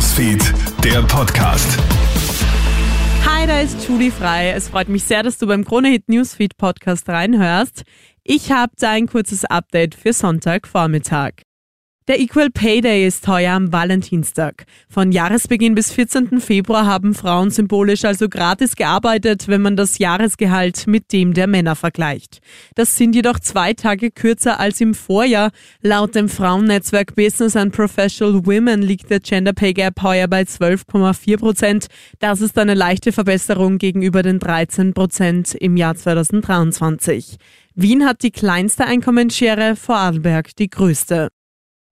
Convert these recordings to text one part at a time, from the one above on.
Newsfeed, der Podcast. Hi, da ist Julie Frei. Es freut mich sehr, dass du beim Kronehit Newsfeed Podcast reinhörst. Ich habe da ein kurzes Update für Sonntagvormittag. Der Equal Pay Day ist heuer am Valentinstag. Von Jahresbeginn bis 14. Februar haben Frauen symbolisch also gratis gearbeitet, wenn man das Jahresgehalt mit dem der Männer vergleicht. Das sind jedoch zwei Tage kürzer als im Vorjahr. Laut dem Frauennetzwerk Business and Professional Women liegt der Gender Pay Gap heuer bei 12,4 Prozent. Das ist eine leichte Verbesserung gegenüber den 13 Prozent im Jahr 2023. Wien hat die kleinste Einkommensschere, Vorarlberg die größte.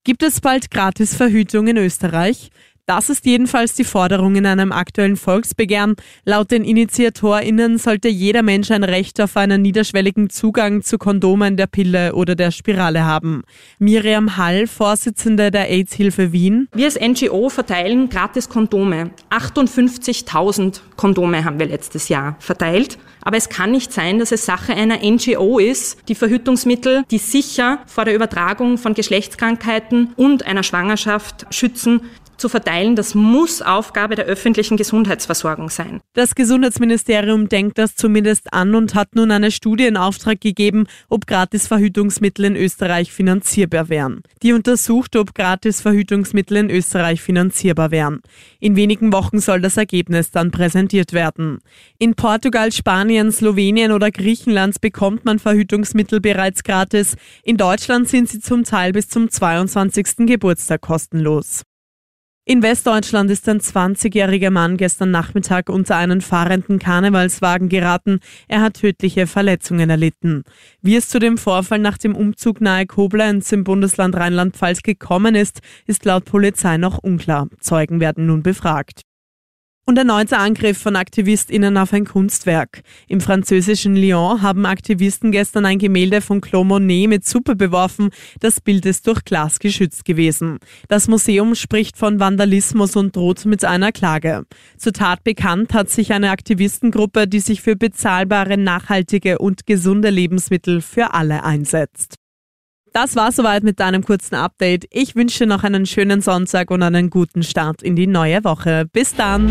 Gibt es bald Gratisverhütung in Österreich? Das ist jedenfalls die Forderung in einem aktuellen Volksbegehren. Laut den InitiatorInnen sollte jeder Mensch ein Recht auf einen niederschwelligen Zugang zu Kondomen, der Pille oder der Spirale haben. Miriam Hall, Vorsitzende der AIDS-Hilfe Wien. Wir als NGO verteilen gratis Kondome. 58.000 Kondome haben wir letztes Jahr verteilt. Aber es kann nicht sein, dass es Sache einer NGO ist, die Verhütungsmittel, die sicher vor der Übertragung von Geschlechtskrankheiten und einer Schwangerschaft schützen, zu verteilen, das muss Aufgabe der öffentlichen Gesundheitsversorgung sein. Das Gesundheitsministerium denkt das zumindest an und hat nun eine Studie in Auftrag gegeben, ob Gratisverhütungsmittel in Österreich finanzierbar wären. Die untersucht, ob Gratisverhütungsmittel in Österreich finanzierbar wären. In wenigen Wochen soll das Ergebnis dann präsentiert werden. In Portugal, Spanien, Slowenien oder Griechenland bekommt man Verhütungsmittel bereits gratis. In Deutschland sind sie zum Teil bis zum 22. Geburtstag kostenlos. In Westdeutschland ist ein 20-jähriger Mann gestern Nachmittag unter einen fahrenden Karnevalswagen geraten. Er hat tödliche Verletzungen erlitten. Wie es zu dem Vorfall nach dem Umzug nahe Koblenz im Bundesland Rheinland-Pfalz gekommen ist, ist laut Polizei noch unklar. Zeugen werden nun befragt. Und erneuter Angriff von AktivistInnen auf ein Kunstwerk. Im französischen Lyon haben Aktivisten gestern ein Gemälde von Claude Monet mit Suppe beworfen. Das Bild ist durch Glas geschützt gewesen. Das Museum spricht von Vandalismus und droht mit einer Klage. Zur Tat bekannt hat sich eine Aktivistengruppe, die sich für bezahlbare, nachhaltige und gesunde Lebensmittel für alle einsetzt. Das war soweit mit deinem kurzen Update. Ich wünsche noch einen schönen Sonntag und einen guten Start in die neue Woche. Bis dann.